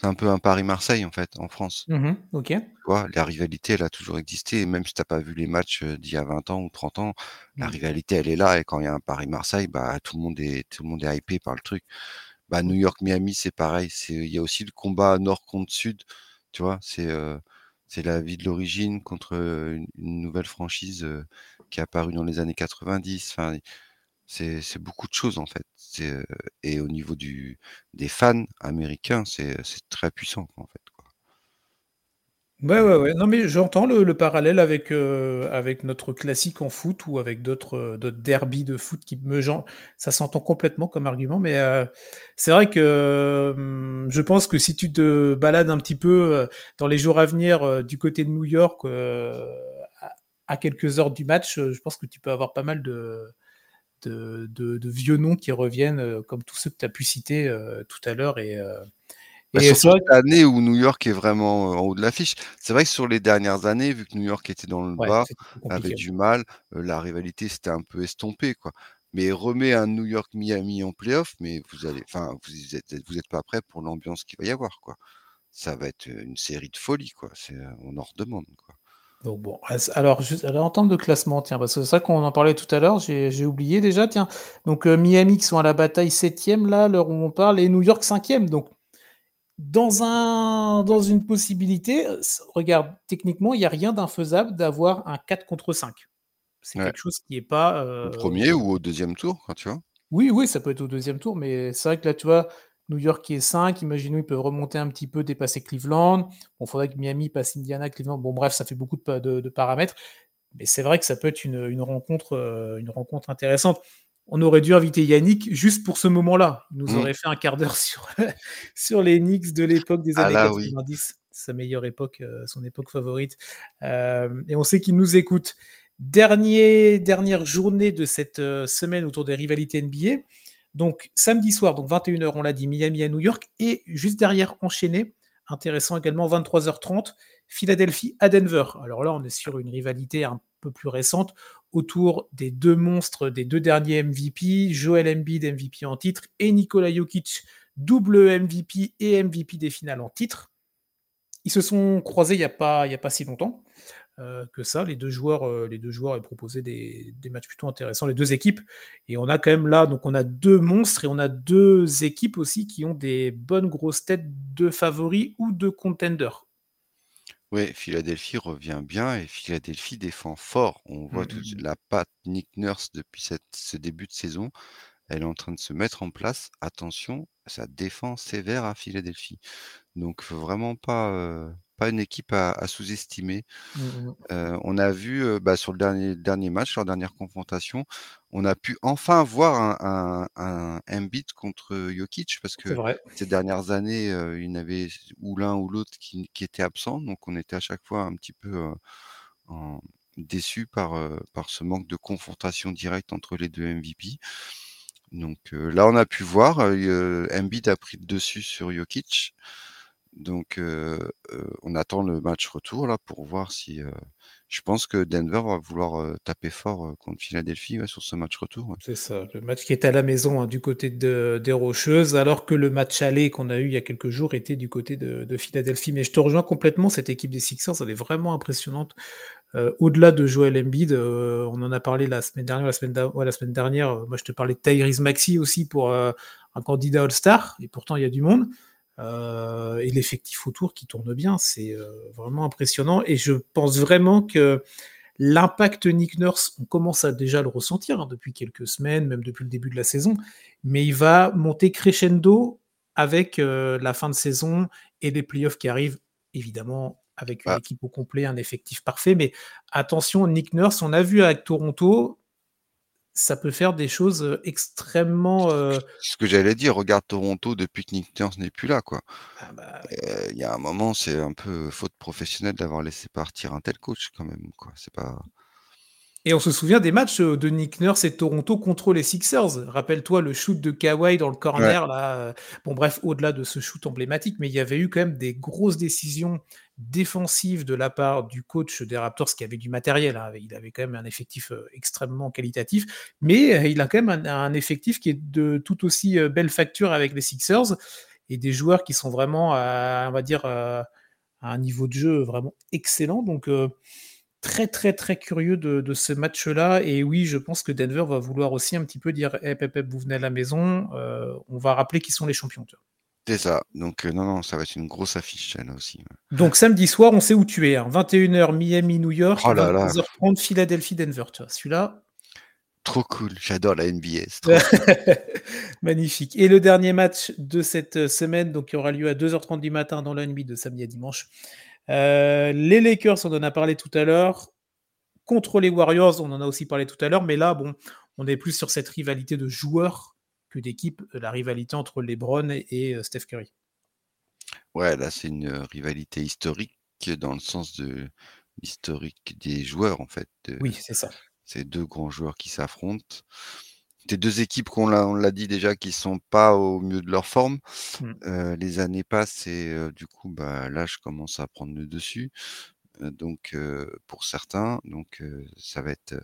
S1: C'est un peu un Paris-Marseille, en fait, en France.
S2: Mmh OK. Tu
S1: vois, la rivalité, elle a toujours existé. Et même si tu pas vu les matchs d'il y a 20 ans ou 30 ans, la mmh. rivalité, elle est là. Et quand il y a un Paris-Marseille, bah, tout le monde est, tout le monde est hypé par le truc. Bah, New York-Miami, c'est pareil. Il y a aussi le combat nord contre sud. Tu vois, c'est, c'est la vie de l'origine contre une, nouvelle franchise qui est apparue dans les années 90. Enfin, c'est beaucoup de choses en fait. et au niveau du, des fans américains, c'est très puissant en fait. Quoi.
S2: Ouais, ouais, ouais. Non, mais j'entends le, parallèle avec, avec notre classique en foot ou avec d'autres derbies de foot qui me genre, ça s'entend complètement comme argument, mais c'est vrai que je pense que si tu te balades un petit peu dans les jours à venir du côté de New York à quelques heures du match, je pense que tu peux avoir pas mal de, de, vieux noms qui reviennent, euh, comme tous ceux que tu as pu citer euh, tout à l'heure. Et, euh,
S1: bah, et surtout l'année où New York est vraiment en haut de l'affiche. C'est vrai que sur les dernières années, vu que New York était dans le bas, avait du mal, la rivalité s'était un peu estompée. Quoi. Mais remet un New York Miami en playoff, mais vous allez, enfin, vous êtes, vous êtes pas prêt pour l'ambiance qu'il va y avoir, quoi. Ça va être une série de folie, quoi. C'est, on en redemande, quoi.
S2: Donc bon, alors, juste, en termes de classement, tiens, parce que c'est ça qu'on en parlait tout à l'heure, j'ai oublié déjà, tiens. Donc euh, Miami qui sont à la bataille 7 là, l'heure où on parle, et New York 5 Donc, dans, un, dans une possibilité, regarde, techniquement, il n'y a rien d'infaisable d'avoir un 4 contre 5. C'est quelque chose qui n'est pas.
S1: Au euh, premier ou au deuxième tour, quand tu vois?
S2: Oui, oui, ça peut être au deuxième tour, mais c'est vrai que là, tu vois, New York qui est 5, imaginons ils peuvent remonter un petit peu, dépasser Cleveland. Bon, il faudrait que Miami passe Indiana, Cleveland. Bon, bref, ça fait beaucoup de, paramètres. Mais c'est vrai que ça peut être une, rencontre, euh, une rencontre intéressante. On aurait dû inviter Yannick juste pour ce moment-là. Il nous mmh. aurait fait un quart d'heure sur, sur les Knicks de l'époque des ah années 90, sa meilleure époque, euh, son époque favorite. Euh, et on sait qu'il nous écoute. Dernier, dernière journée de cette semaine autour des rivalités NBA. Donc samedi soir, donc 21h, on l'a dit, Miami à New York, et juste derrière, enchaîné, intéressant également, 23h30, Philadelphie à Denver. Alors là, on est sur une rivalité un peu plus récente autour des deux monstres, des deux derniers MVP, Joel Embiid, MVP en titre, et Nikola Jokic, double MVP et MVP des finales en titre. Ils se sont croisés il n'y a, a pas si longtemps. Euh, que ça. Les deux joueurs, euh, les deux joueurs ont proposé des, matchs plutôt intéressants, les deux équipes. Et on a quand même là, donc on a deux monstres et on a deux équipes aussi qui ont des bonnes grosses têtes de favoris ou de contenders.
S1: Oui, Philadelphie revient bien et Philadelphie défend fort. On voit toute mmh, mmh. la patte Nick Nurse depuis ce début de saison. Elle est en train de se mettre en place. Attention, ça défend sévère à Philadelphie. Donc, vraiment pas, euh, pas une équipe à, sous-estimer. Mmh, mmh. Euh, on a vu bah, sur le dernier, dernier match, leur dernière confrontation, on a pu enfin voir un, un, un contre Jokic parce que ces dernières années, il y en avait ou l'un ou l'autre qui, qui, était absent. Donc on était à chaque fois un petit peu déçu par, par ce manque de confrontation directe entre les deux MVP. Donc là, on a pu voir, Embiid a pris le dessus sur Jokic. Donc, on attend le match retour là pour voir si. je pense que Denver va vouloir taper fort contre Philadelphie sur ce match retour.
S2: C'est ça, le match qui est à la maison hein, du côté de, des Rocheuses, alors que le match aller qu'on a eu il y a quelques jours était du côté de, Philadelphie. Mais je te rejoins complètement, cette équipe des Sixers, elle est vraiment impressionnante. Au-delà de Joel Embiid, on en a parlé la semaine dernière, la semaine, la semaine dernière. moi, je te parlais de Tyrese Maxi aussi pour un candidat All-Star, et pourtant il y a du monde. Euh, et l'effectif autour qui tourne bien. C'est euh, vraiment impressionnant. Et je pense vraiment que l'impact Nick Nurse, on commence à déjà le ressentir hein, depuis quelques semaines, même depuis le début de la saison, mais il va monter crescendo avec la fin de saison et des playoffs qui arrivent, évidemment, avec une équipe au complet, un effectif parfait. Mais attention, Nick Nurse, on a vu avec Toronto, ça peut faire des choses extrêmement.
S1: Ce que j'allais dire, regarde Toronto depuis que Nick Nurse n'est plus là, quoi. Ah bah il y a un moment, c'est un peu faute professionnelle d'avoir laissé partir un tel coach, quand même, quoi. C'est pas.
S2: Et on se souvient des matchs de Nick Nurse et Toronto contre les Sixers. Rappelle-toi le shoot de Kawhi dans le corner. Là. Bon, bref, au-delà de ce shoot emblématique, mais il y avait eu quand même des grosses décisions défensives de la part du coach des Raptors qui avait du matériel. Hein. Il avait quand même un effectif extrêmement qualitatif, mais il a quand même un, effectif qui est de tout aussi belle facture avec les Sixers et des joueurs qui sont vraiment, on va dire, à un niveau de jeu vraiment excellent. Donc, très très très curieux de, ce match-là. Et oui, je pense que Denver va vouloir aussi un petit peu dire hey, Pep, vous venez à la maison, euh, on va rappeler qui sont les champions.
S1: C'est ça. Donc, euh, non, non, ça va être une grosse affiche, là aussi.
S2: Donc, samedi soir, on sait où tu es. 21h, hein. Miami, New York. Oh 22h30, Philadelphie, Denver. Celui-là.
S1: Trop cool. J'adore la NBA.
S2: Magnifique. Et le dernier match de cette euh, semaine, donc, qui aura lieu à 2h30 du matin dans la nuit de samedi à dimanche. Euh, les Lakers, on en a parlé tout à l'heure. Contre les Warriors, on en a aussi parlé tout à l'heure. Mais là, bon, on est plus sur cette rivalité de joueurs que d'équipe, la rivalité entre LeBron et euh, Steph Curry.
S1: Ouais, là, c'est une rivalité historique dans le sens de l'historique des joueurs, en fait.
S2: oui, c'est ça.
S1: C'est deux grands joueurs qui s'affrontent. C'est deux équipes qu'on l'a dit déjà qui sont pas au mieux de leur forme. Mmh. les années passent et du coup, bah, l'âge commence à prendre le dessus. donc pour certains, donc ça va être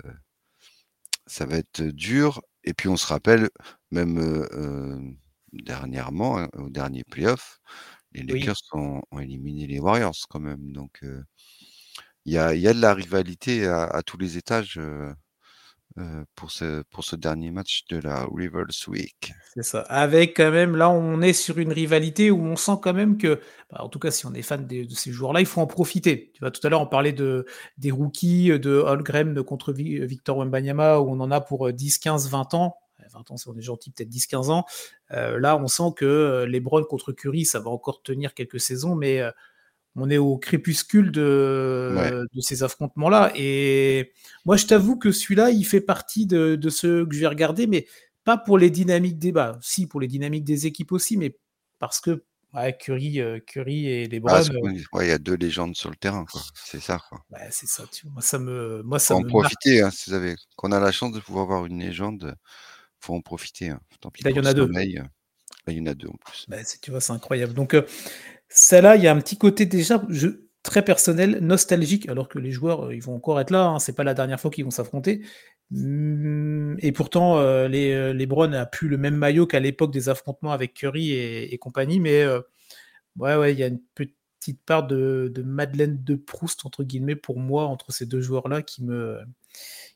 S1: ça va être dur. Et puis on se rappelle même dernièrement, hein, au dernier playoff, les Lakers ont, éliminé les Warriors quand même. Donc il y a, y, a, de la rivalité à, à tous les étages euh, pour, ce, pour ce dernier match de la Rivers Week.
S2: C'est ça. Avec quand même, là, on est sur une rivalité où on sent quand même que, bah, en tout cas, si on est fan de, ces joueurs-là, il faut en profiter. Tu vois, tout à l'heure, on parlait de, des rookies, de Holgren contre Victor Wembanyama, où on en a pour 10, 15, 20 ans. 20 ans, si on est gentil, peut-être 10-15 ans. Euh, là, on sent que les Browns contre Curry, ça va encore tenir quelques saisons, mais euh, on est au crépuscule de, de ces affrontements-là. Et moi, je t'avoue que celui-là, il fait partie de, ceux que je vais regarder, mais pas pour les dynamiques des bas. Si, pour les dynamiques des équipes aussi, mais parce que Curry, euh, Curry et les
S1: Browns. Euh, il y a deux légendes sur le terrain, C'est ça.
S2: c'est ça. Moi, ça me, moi, ça
S1: faut en profiter. Hein, si vous avez, qu'on a la chance de pouvoir avoir une légende, faut en profiter. Hein.
S2: là, il y en a deux.
S1: Là, il y en a deux en plus.
S2: Bah, tu vois, c'est incroyable. Donc, euh, celle-là, il y a un petit côté déjà très personnel, nostalgique, alors que les joueurs, euh, ils vont encore être là. Hein, c'est pas la dernière fois qu'ils vont s'affronter. Mmh, et pourtant, euh, les, euh, les Browns a plus le même maillot qu'à l'époque des affrontements avec Curry et, compagnie. Mais ouais, ouais, il y a une petite part de, Madeleine de Proust, entre guillemets, pour moi, entre ces deux joueurs-là, qui me,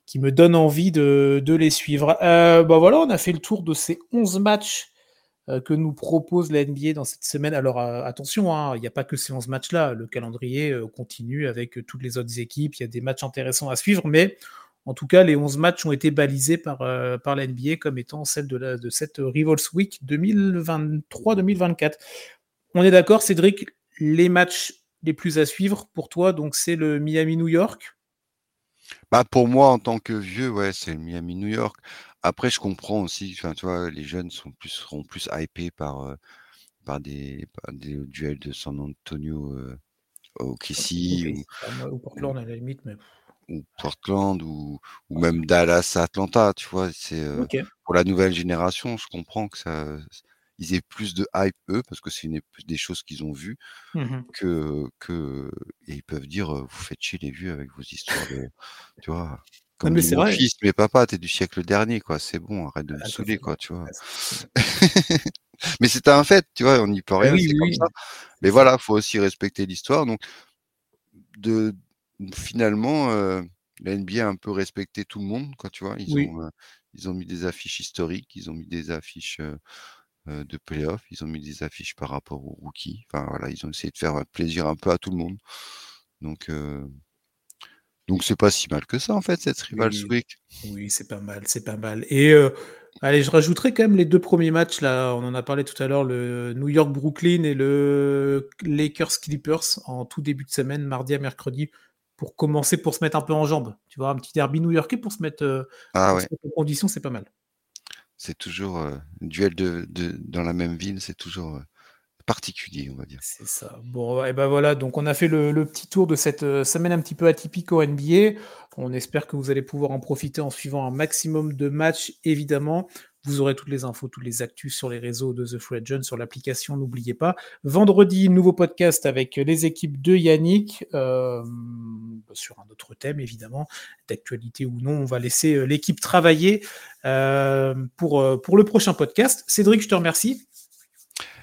S2: qui me donne envie de, les suivre. bah voilà, on a fait le tour de ces 11 matchs que nous propose la NBA dans cette semaine. Alors euh, attention, hein, il n'y a pas que ces 11 matchs-là, le calendrier euh, continue avec toutes les autres équipes, il y a des matchs intéressants à suivre, mais en tout cas, les 11 matchs ont été balisés par, par la NBA comme étant celle de, la, de cette Rivals Week 2023-2024. On est d'accord, Cédric, les matchs les plus à suivre pour toi, donc c'est le Miami-New York?
S1: Bah pour moi, en tant que vieux, ouais, c'est le Miami-New York. Après, je comprends aussi, enfin, tu vois, les jeunes sont plus, seront plus hypés par, par, des, des duels de San Antonio au Kissy
S2: ou, Portland à la limite, mais.
S1: Ou Portland ou, ou même Dallas, Atlanta, tu vois, c'est pour la nouvelle génération, je comprends que ça, ils aient plus de hype eux parce que c'est des choses qu'ils ont vues mmh que que et ils peuvent dire vous faites chier les vieux avec vos histoires de, tu vois? Comme mais mon fils, mais papa, t'es du siècle dernier, quoi. C'est bon, arrête de me ah, saouler, quoi, tu vois. mais c'est un fait, tu vois, on n'y peut rien, c'est comme ça. Mais voilà, faut aussi respecter l'histoire. Donc, de finalement, euh, la NBA a un peu respecté tout le monde, quoi, tu vois. Ils ont, euh, ils ont mis des affiches historiques, ils ont mis des affiches euh, de playoff, ils ont mis des affiches par rapport aux rookies. Enfin voilà, ils ont essayé de faire plaisir un peu à tout le monde. Donc Donc c'est pas si mal que ça en fait cette Rivals
S2: Oui.
S1: Week.
S2: Oui, c'est pas mal, c'est pas mal. Et euh, allez, je rajouterai quand même les deux premiers matchs là. On en a parlé tout à l'heure, le New York Brooklyn et le Lakers Clippers en tout début de semaine, mardi à mercredi, pour commencer pour se mettre un peu en jambes. Tu vois, un petit derby new-yorkais pour se mettre, euh,
S1: Ah
S2: pour
S1: ouais,
S2: se mettre en condition, c'est pas mal.
S1: c'est toujours euh, duel de, de- dans la même ville, c'est toujours particulier, on va dire.
S2: C'est ça. Bon, et ben voilà, donc on a fait le, petit tour de cette euh, semaine un petit peu atypique au NBA. On espère que vous allez pouvoir en profiter en suivant un maximum de matchs, évidemment. Vous aurez toutes les infos, toutes les actus sur les réseaux de The Free Agent, sur l'application, n'oubliez pas. Vendredi, nouveau podcast avec les équipes de Yannick, euh, sur un autre thème, évidemment, d'actualité ou non. On va laisser euh, l'équipe travailler pour le prochain podcast. Cédric, je te remercie.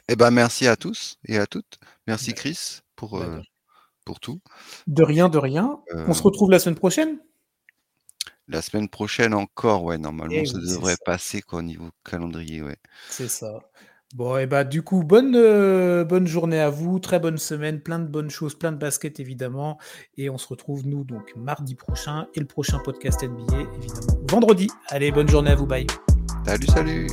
S1: Eh ben merci à tous et à toutes. Merci
S2: Bah,
S1: Chris pour,
S2: bah,
S1: euh, pour tout.
S2: De rien, de rien.
S1: Euh,
S2: On se retrouve la semaine prochaine?
S1: La semaine prochaine encore, ouais, normalement
S2: Eh
S1: ça
S2: oui,
S1: devrait
S2: ça.
S1: passer quoi au niveau calendrier, ouais.
S2: C'est ça. Bon, et bah du coup, bonne, euh, bonne journée à vous, très bonne semaine, plein de bonnes choses, plein de baskets évidemment. Et on se retrouve nous donc mardi prochain et le prochain podcast NBA évidemment vendredi. Allez, bonne journée à vous, bye.
S1: Salut, salut